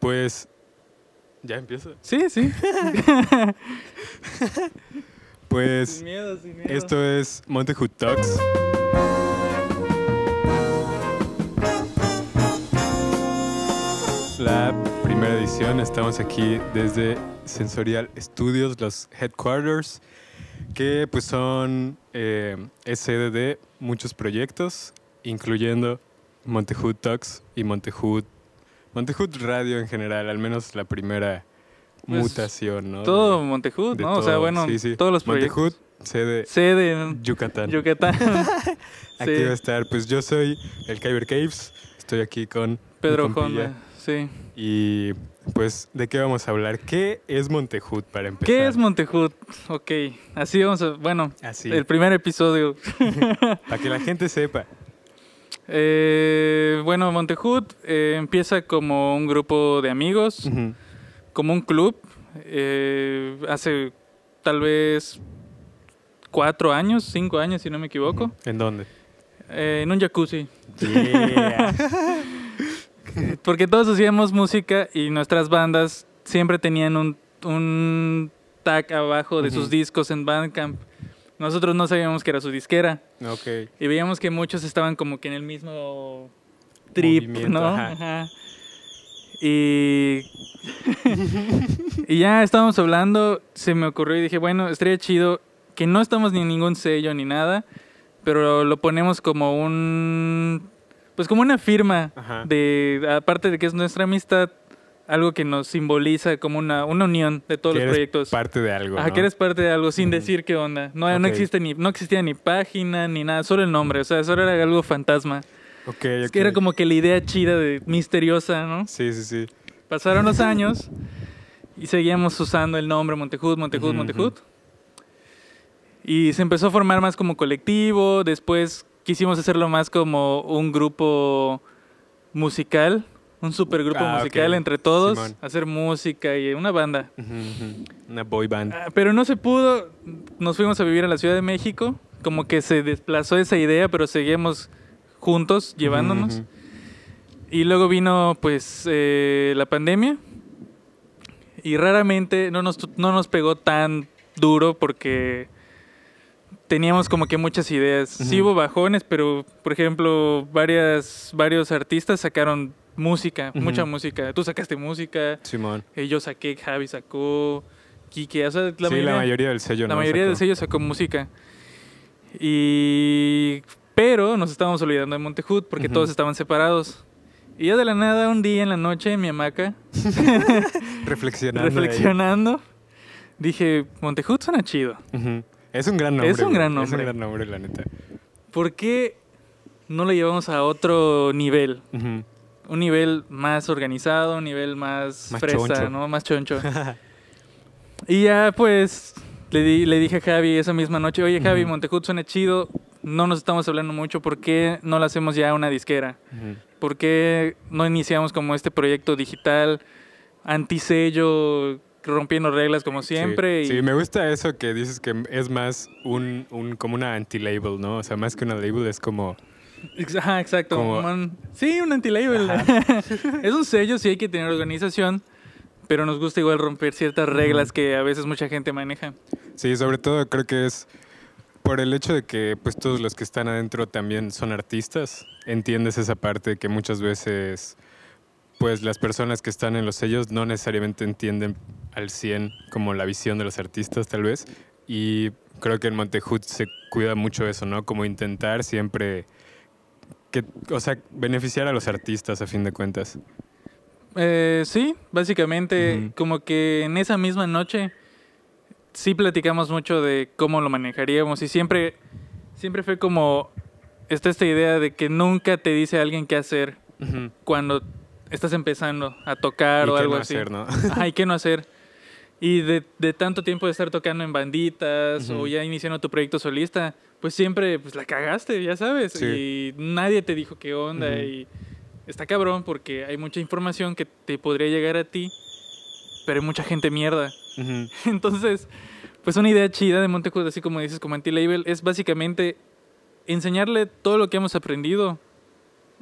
Pues. ¿Ya empiezo? Sí, sí. Pues. sin miedo, sin miedo. Esto es Montehood Talks. La primera edición, estamos aquí desde Sensorial Studios, los headquarters, que pues son eh, es sede de muchos proyectos, incluyendo Montehood Talks y Montehood, Montehood Radio en general, al menos la primera Pues, mutación, ¿no? Todo de ¿no? O sea, bueno, Sí, sí. todos los proyectos. Montejud, sede Sede en Yucatán. Yucatán. Aquí Sí. va a estar, pues yo soy el Kyber Caves, estoy aquí con Pedro. Honda. Sí. Y pues, ¿de qué vamos a hablar? ¿Qué es Montejud para empezar? ¿Qué es Montejud? Ok, así vamos a... Bueno, Así, el primer episodio. para que la gente sepa. Eh, bueno, Montejud eh, empieza como un grupo de amigos, como un club. eh, hace tal vez cuatro años, cinco años, si no me equivoco. ¿En dónde? eh, en un jacuzzi. Yeah. Porque todos hacíamos música y nuestras bandas siempre tenían un, un tag abajo de sus discos en Bandcamp. Nosotros no sabíamos que era su disquera ok. y veíamos que muchos estaban como que en el mismo trip, Movimiento, ¿no? ajá. Ajá. Y, y ya estábamos hablando, se me ocurrió y dije, bueno, estaría chido que no estamos ni en ningún sello ni nada, pero lo ponemos como un, pues como una firma Ajá. de, aparte de que es nuestra amistad, algo que nos simboliza como una, una unión de todos Que los eres proyectos. parte de algo, Ajá, ¿no? que eres parte de algo sin decir qué onda. No, no existe ni, no existía ni página ni nada, solo el nombre, o sea, solo era algo fantasma. Ok, Es ok. que era como que la idea chida de misteriosa, ¿no? Sí, sí, sí. Pasaron los años y seguíamos usando el nombre Montejud, Montejud, Ujú, Montejud. ujú. Y se empezó a formar más como colectivo, después quisimos hacerlo más como un grupo musical, un supergrupo Ah, musical entre todos, Simón. hacer música y una banda. Una boy band. Ah, Pero no se pudo, nos fuimos a vivir a la Ciudad de México, como que se desplazó esa idea, pero seguíamos juntos llevándonos. Ujú, ujú. Y luego vino pues eh, la pandemia y raramente no nos, no nos pegó tan duro porque teníamos como que muchas ideas. Sí hubo bajones, pero por ejemplo varias, varios artistas sacaron música, mucha música. Tú sacaste música, Simón. eh, yo saqué, Javi sacó, Kike, o sea, la sí, mayoría, la mayoría del sello la no mayoría sacó. de sellos sacó música. Y pero nos estábamos olvidando de Montejud porque todos estaban separados. Y ya de la nada, un día en la noche, en mi hamaca, Reflexionando. reflexionando, dije, Montejud suena chido. Es un gran nombre. Es un gran Es un nombre. gran nombre, la neta. ¿Por qué no lo llevamos a otro nivel? Ujú. Un nivel más organizado, un nivel más, Más fresa, choncho. ¿no? Más choncho. y ya, pues, le, di- le dije a Javi esa misma noche, oye, Javi, Ujú. Montejud suena chido, no nos estamos hablando mucho, ¿por qué no lo hacemos ya una disquera? ¿Por qué no iniciamos como este proyecto digital, antisello, rompiendo reglas como siempre? Sí, y- sí, me gusta eso que dices que es más un, un como una anti-label, ¿no? O sea, más que una label es como... Ajá, exacto. Como- como un- sí, un anti-label. es un sello, sí hay que tener organización, pero nos gusta igual romper ciertas reglas que a veces mucha gente maneja. Sí, sobre todo creo que es por el hecho de que pues todos los que están adentro también son artistas. Entiendes esa parte que muchas veces pues las personas que están en los sellos no necesariamente entienden al 100 como la visión de los artistas tal vez. Y creo que en Montejud se cuida mucho eso, ¿no? Como intentar siempre que, o sea, beneficiar a los artistas a fin de cuentas. Eh, sí, básicamente como que en esa misma noche sí platicamos mucho de cómo lo manejaríamos y siempre, siempre fue como, está esta idea de que nunca te dice alguien qué hacer cuando estás empezando a tocar Y o qué algo no así. hacer, ¿no? Ajá, ¿y qué no hacer? Y de, de tanto tiempo de estar tocando en banditas Ujú. o ya iniciando tu proyecto solista, pues siempre pues la cagaste, ya sabes. Sí. Y nadie te dijo qué onda. Ujú. Y está cabrón porque hay mucha información que te podría llegar a ti, pero hay mucha gente mierda. Ujú. Entonces, pues una idea chida de Montecud, así como dices, como anti-label, es básicamente enseñarle todo lo que hemos aprendido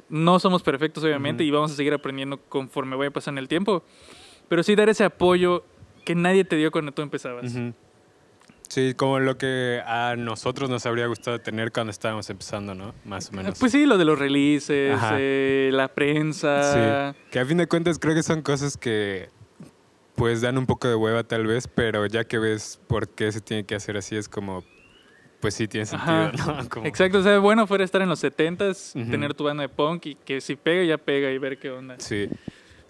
no somos perfectos, obviamente, y vamos a seguir aprendiendo conforme vaya pasando el tiempo. Pero sí dar ese apoyo que nadie te dio cuando tú empezabas. Ujú. Sí, como lo que a nosotros nos habría gustado tener cuando estábamos empezando, ¿no? Más o menos. Pues sí, lo de los releases, eh, la prensa. Sí, que a fin de cuentas creo que son cosas que pues dan un poco de hueva tal vez, pero ya que ves por qué se tiene que hacer así es como, pues sí tiene sentido. ¿no? Como- Exacto, o sea, bueno fuera estar en los 70s, Ujú. tener tu banda de punk y que si pega, ya pega y ver qué onda. Sí.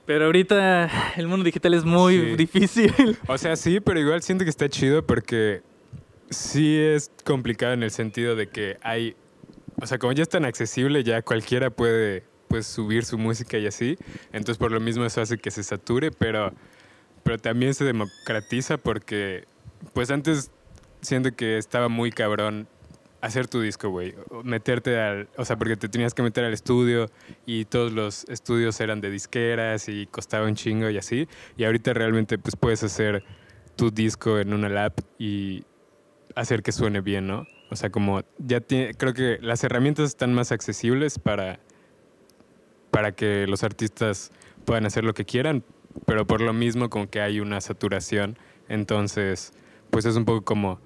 Pero ahorita el mundo digital es muy Sí. difícil. O sea, sí, pero igual siento que está chido porque sí es complicado en el sentido de que hay, o sea, como ya es tan accesible, ya cualquiera puede pues subir su música y así, entonces por lo mismo eso hace que se sature, pero, pero también se democratiza porque pues antes siento que estaba muy cabrón hacer tu disco, güey, meterte al, o sea, porque te tenías que meter al estudio y todos los estudios eran de disqueras y costaba un chingo y así, y ahorita realmente pues puedes hacer tu disco en una lap y hacer que suene bien, ¿no? O sea, como ya tiene, creo que las herramientas están más accesibles para, para que los artistas puedan hacer lo que quieran, pero por lo mismo como que hay una saturación, entonces pues es un poco como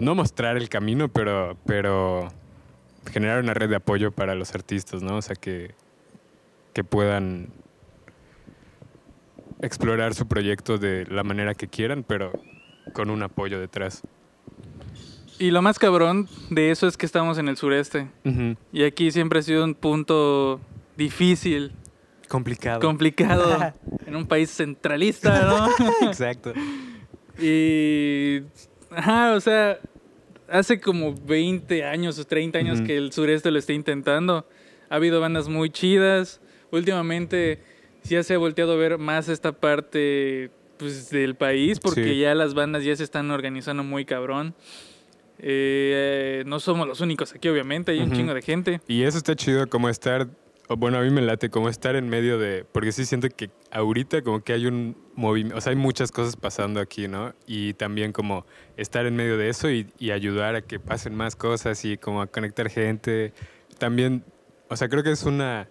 no mostrar el camino, pero, pero generar una red de apoyo para los artistas, ¿no? O sea, que, que puedan explorar su proyecto de la manera que quieran, pero con un apoyo detrás. Y lo más cabrón de eso es que estamos en el sureste. Y aquí siempre ha sido un punto difícil, Complicado. complicado, en un país centralista, ¿no? Exacto. Y. Ajá, o sea, hace como 20 años o 30 años que el sureste lo está intentando. Ha habido bandas muy chidas. Últimamente ya se ha volteado a ver más esta parte pues, del país porque Sí. ya las bandas ya se están organizando muy cabrón. Eh, no somos los únicos aquí, obviamente, hay un chingo de gente. Y eso está chido, como estar, bueno, a mí me late, como estar en medio de, porque sí siento que ahorita como que hay un movimiento, o sea, hay muchas cosas pasando aquí, ¿no? Y también como estar en medio de eso y, ayudar a que pasen más cosas y como a conectar gente. También, o sea, creo que es una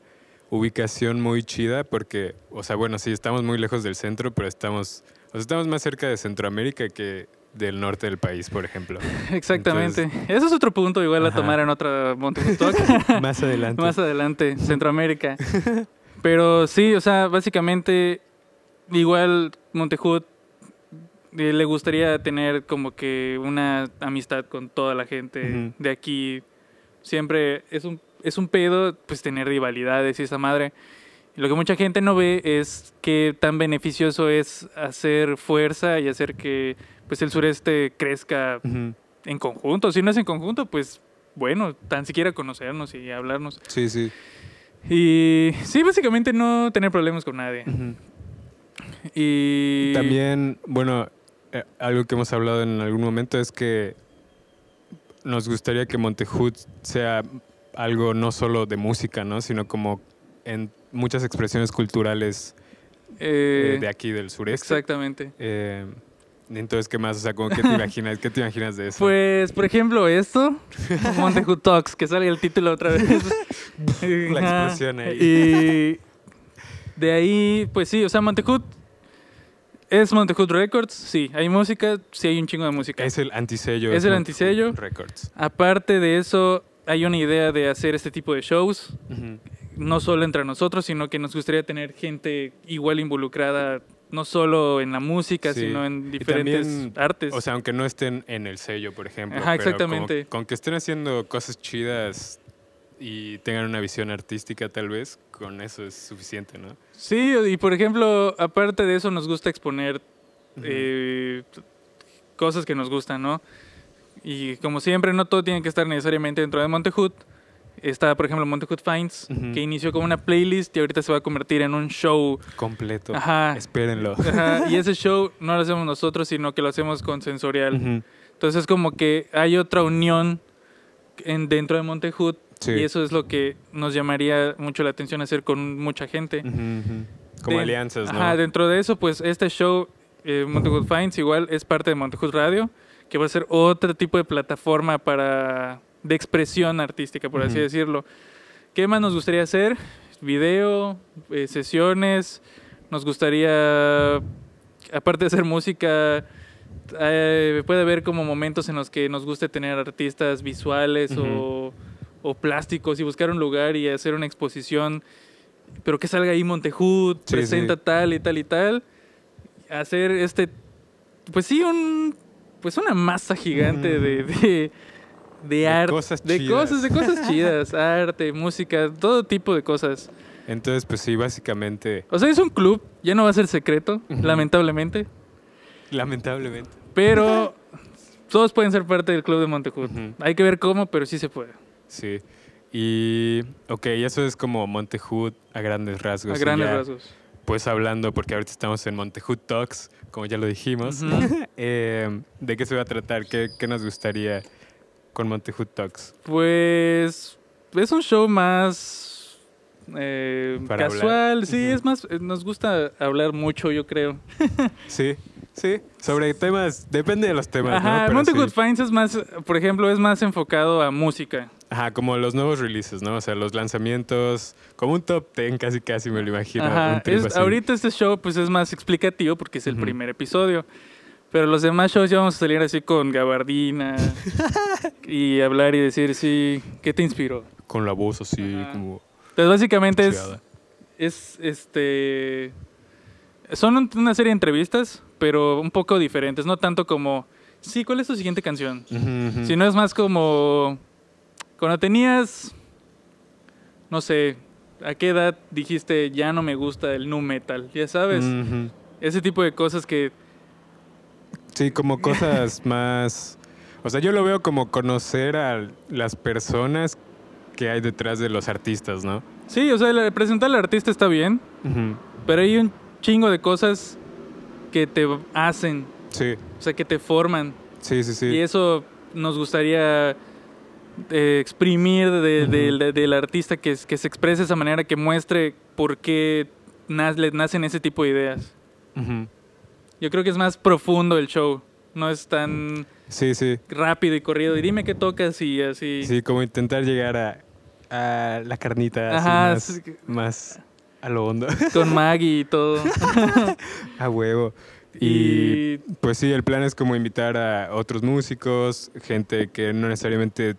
ubicación muy chida porque, o sea, bueno, sí, estamos muy lejos del centro, pero estamos, o estamos más cerca de Centroamérica que del norte del país, por ejemplo. Exactamente. Ese es otro punto igual a tomar en otra Monte Talk. más adelante. Más adelante, Centroamérica. Pero sí, o sea, básicamente, igual Montejut eh, le gustaría tener como que una amistad con toda la gente de aquí. Siempre es un, es un pedo, pues tener rivalidades y esa madre. Lo que mucha gente no ve es qué tan beneficioso es hacer fuerza y hacer que pues el sureste crezca en conjunto. Si no es en conjunto, pues bueno, tan siquiera conocernos y hablarnos. Sí, sí. Y sí, básicamente no tener problemas con nadie. Y También, bueno, eh, algo que hemos hablado en algún momento es que nos gustaría que Montejut sea algo no solo de música, ¿no? Sino como en muchas expresiones culturales eh, eh, de aquí del sureste. exactamente. Entonces, ¿qué más? O sea, como, ¿qué te imaginas? ¿Qué te imaginas de eso? Pues, por ejemplo, esto, Montejut Talks, que sale el título otra vez. La explosión ahí. Y de ahí, pues sí, o sea, Montejut es Montejut Records, sí, hay música, sí hay un chingo de música. es el antisello. Es el antisello. Records. Aparte de eso, hay una idea de hacer este tipo de shows, no solo entre nosotros, sino que nos gustaría tener gente igual involucrada, no solo en la música, Sí. sino en diferentes también, artes. O sea, aunque no estén en el sello, por ejemplo. Ajá, como- exactamente. con que estén haciendo cosas chidas y tengan una visión artística, tal vez, con eso es suficiente, ¿no? sí, y por ejemplo, aparte de eso, nos gusta exponer eh, cosas que nos gustan, ¿no? Y como siempre, no todo tiene que estar necesariamente dentro de Montejut. Está, por ejemplo, Montejut Finds, Ujú. que inició como una playlist y ahorita se va a convertir en un show. Completo. Ajá. Espérenlo. Ajá, y ese show no lo hacemos nosotros, sino que lo hacemos con Sensorial. Ujú. Entonces, como que hay otra unión en, dentro de Montejut Sí. y eso es lo que nos llamaría mucho la atención hacer con mucha gente. Ujú, ujú. Como De- alianzas, ¿no? Ajá, dentro de eso, pues este show, eh, Finds, igual es parte de Montejut Radio, que va a ser otro tipo de plataforma para de expresión artística, por así decirlo. ¿Qué más nos gustaría hacer? Video, eh, sesiones. Nos gustaría, aparte de hacer música, eh, puede haber como momentos en los que nos guste tener artistas visuales o, o plásticos y buscar un lugar y hacer una exposición, pero que salga ahí Montejud, Sí, presenta sí. tal y tal y tal. Hacer este, pues sí, un, pues una masa gigante de, de arte, cosas de chidas. cosas, de cosas chidas, arte, música, todo tipo de cosas. Entonces, pues sí, básicamente, O sea, es un club, ya no va a ser secreto, lamentablemente, lamentablemente. pero todos pueden ser parte del club de Montejud. Ujú. Hay que ver cómo, pero sí se puede. Sí. Y, ok, eso es como Montejud a grandes rasgos. A grandes ya, rasgos. Pues hablando, porque ahorita estamos en Montejud Talks, como ya lo dijimos. Eh, ¿De qué se va a tratar? ¿Qué, qué nos gustaría con Montejud Talks? Pues es un show más eh, casual, hablar. sí, es más, nos gusta hablar mucho, yo creo. Sí, sí. Sobre temas, depende de los temas, ¿no? Ajá, sí. Good Finds es más, por ejemplo, es más enfocado a música. Ajá, como los nuevos releases, ¿no? O sea, los lanzamientos, como un top 10 casi casi me lo imagino. Ajá, es- ahorita este show pues es más explicativo porque es el primer episodio. Pero los demás shows ya vamos a salir así con gabardina y hablar y decir, sí, ¿qué te inspiró? Con la voz así, Ajá. como... Entonces básicamente es, es este son un- una serie de entrevistas pero un poco diferentes no tanto como sí cuál es tu siguiente canción sino es más como cuando tenías no sé a qué edad dijiste ya no me gusta el nu metal ya sabes. Ese tipo de cosas que Sí, como cosas más... O sea, yo lo veo como conocer a las personas que hay detrás de los artistas, ¿no? sí o sea presentar al artista está bien pero hay un chingo de cosas que te hacen Sí, o sea que te forman sí, sí, sí. Y eso nos gustaría eh, exprimir de- del- de- del artista que, que se exprese de esa manera, que muestre por qué le nacen ese tipo de ideas. Ujú. Yo creo que es más profundo el show. No es tan Sí, sí. rápido y corrido. Y dime qué tocas y así. Sí, como intentar llegar a, a la carnita así más, más a lo hondo. Con Maggie y todo. a huevo. Y y pues sí, el plan es como invitar a otros músicos, gente que no necesariamente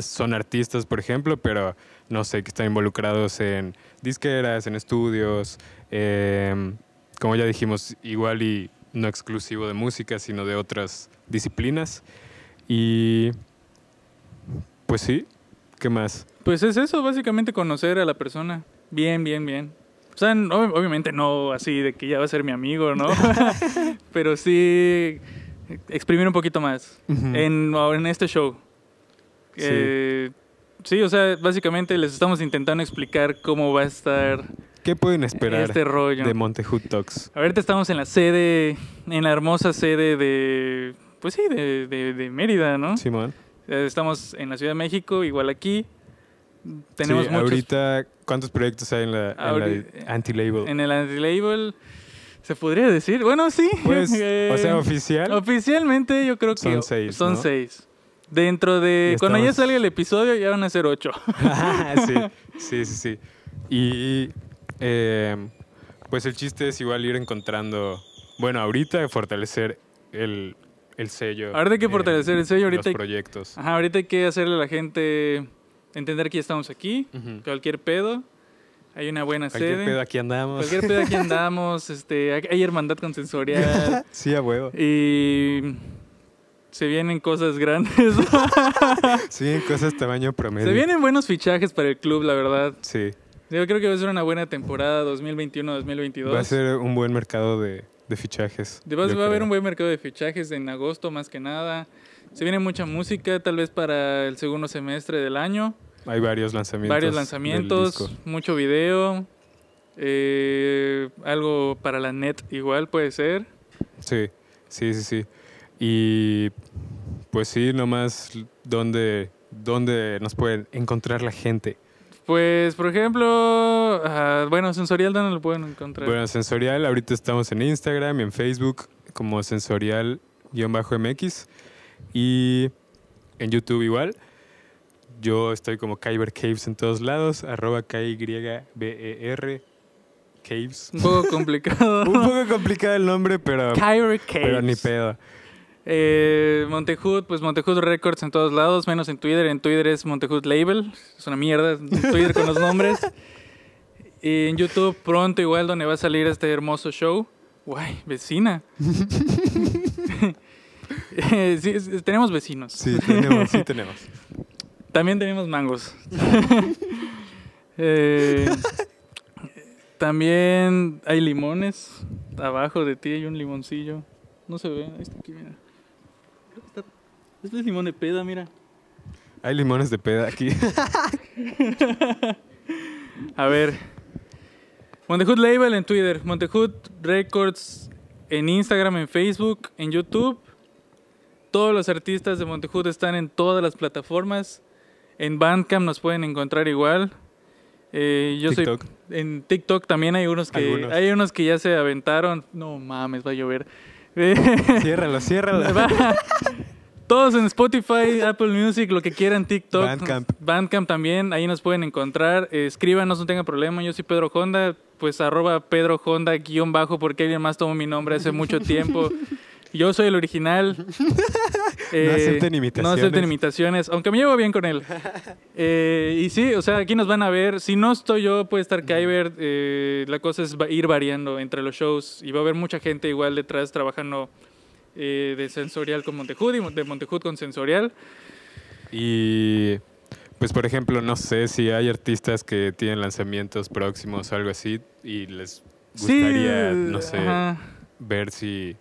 son artistas, por ejemplo, pero no sé, que están involucrados en disqueras, en estudios, em, como ya dijimos, igual y no exclusivo de música, sino de otras disciplinas. Y pues sí, ¿qué más? pues es eso, básicamente conocer a la persona. Bien, bien, bien. O sea, no- obviamente no así de que ya va a ser mi amigo, ¿no? Pero sí exprimir un poquito más. Ujú. en, en este show. Sí. Eh, sí, o sea, básicamente les estamos intentando explicar cómo va a estar ¿Qué pueden esperar este rollo. de Montejud Talks? Ahorita estamos en la sede, en la hermosa sede de, pues sí, de, de- de Mérida, ¿no? Simón. Eh, Estamos en la Ciudad de México, igual aquí. Tenemos Sí, muchos ahorita, ¿cuántos proyectos hay en la, anti-label? en el anti-label. ¿Se podría decir? Bueno, sí. Pues, Eh, o sea, oficial. Oficialmente yo creo que Son seis, Son ¿no? seis. Dentro de... Cuando ya salga el episodio ya van a ser ocho. sí, sí, sí, sí. Y eh, pues el chiste es igual ir encontrando, bueno, ahorita fortalecer el, el sello. Ahorita hay que fortalecer el sello, ahorita Los proyectos. Ajá, ahorita hay que hacerle a la gente entender que ya estamos aquí. Cualquier pedo. Hay una buena Cualquier sede. pedo aquí andamos. Cualquier pedo aquí andamos. este, hay- hay hermandad consensorial. sí, a huevo. y se vienen cosas grandes. Sí, cosas tamaño promedio. se vienen buenos fichajes para el club, la verdad. Sí, Yo creo que va a ser una buena temporada 2021-2022. va a ser un buen mercado de, de fichajes. De va a haber un buen mercado de fichajes en agosto más que nada. Se viene mucha música, tal vez para el segundo semestre del año. Hay varios lanzamientos. Varios lanzamientos, mucho video. eh, algo para la net igual puede ser. Sí, sí, sí, sí. Y pues sí, nomás dónde, dónde nos pueden encontrar la gente. Pues, por ejemplo, ah, bueno, Sensorial, ¿dónde lo pueden encontrar? Bueno, Sensorial, ahorita estamos en Instagram y en Facebook como Sensorial-MX y en YouTube igual. yo estoy como Kyber Caves en todos lados, arroba K-Y-B-E-R Caves. Un poco complicado. Un poco complicado el nombre, pero, Kyrie pero ni Caves. pedo. Eh, Montehood, pues Montehood Records en todos lados, menos en Twitter. En Twitter es Montehood Label. Es una mierda Twitter con los nombres. Y en YouTube pronto igual donde va a salir este hermoso show. Guay, vecina. Eh, sí, es- tenemos vecinos. Sí, tenemos, sí tenemos. También tenemos mangos. Eh, también hay limones. Abajo de ti hay un limoncillo. No se ve. Ahí está aquí, mira. Este es limón de peda, mira. Hay limones de peda aquí. A ver. Montehood Label en Twitter. Montehood Records en Instagram, en Facebook, en YouTube. Todos los artistas de Montehood están en todas las plataformas. En Bandcamp nos pueden encontrar igual. Eh, yo TikTok. soy en TikTok también hay unos que Algunos. hay unos que ya se aventaron. No mames, va a llover. ciérralo, ciérralo. Todos en Spotify, Apple Music, lo que quieran, TikTok. Bandcamp. Bandcamp también, ahí nos pueden encontrar. Escríbanos, no tengan problema. Yo soy Pedro Honda, pues arroba Pedro Honda guion bajo, porque alguien más tomó mi nombre hace mucho tiempo. Yo soy el original. Eh, acepten No imitaciones. acepten imitaciones, aunque me llevo bien con él. Eh, y sí, o sea, aquí nos van a ver. Si no estoy yo, puede estar Kyber. Eh, la cosa es ir variando entre los shows y va a haber mucha gente igual detrás trabajando eh, de sensorial con Montehood y de Montehood con sensorial. Y pues por ejemplo, no sé si hay artistas que tienen lanzamientos próximos o algo así y les gustaría, sí, no sé, ajá. ver si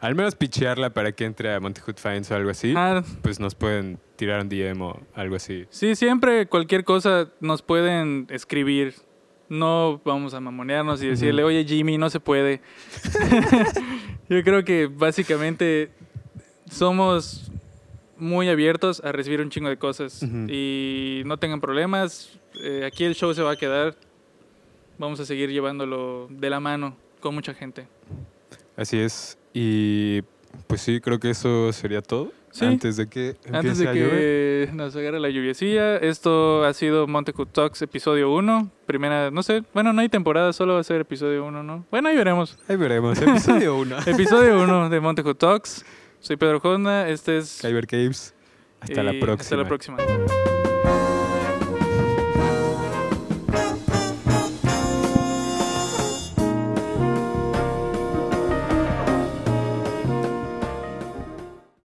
al menos pichearla para que entre a Montehood Finds o algo así, Ah, pues nos pueden tirar un DM o algo así. sí, siempre cualquier cosa nos pueden escribir. No vamos a mamonearnos y decirle, oye Jimmy, no se puede. Yo creo que básicamente somos muy abiertos a recibir un chingo de cosas y no tengan problemas. eh, aquí el show se va a quedar. Vamos a seguir llevándolo de la mano con mucha gente. Así es. Y pues sí, creo que eso sería todo. Sí. Antes de que empiece Antes de a llover. que nos agarre la lluviecilla, esto ha sido Montecut Talks episodio 1. Primera, no sé, bueno, no hay temporada, solo va a ser episodio 1, ¿no? Bueno, ahí veremos. Ahí veremos. Episodio 1. Episodio 1 de Montecut Talks. Soy Pedro Honda, este es... Kyber Caves. Hasta la próxima. Hasta la próxima.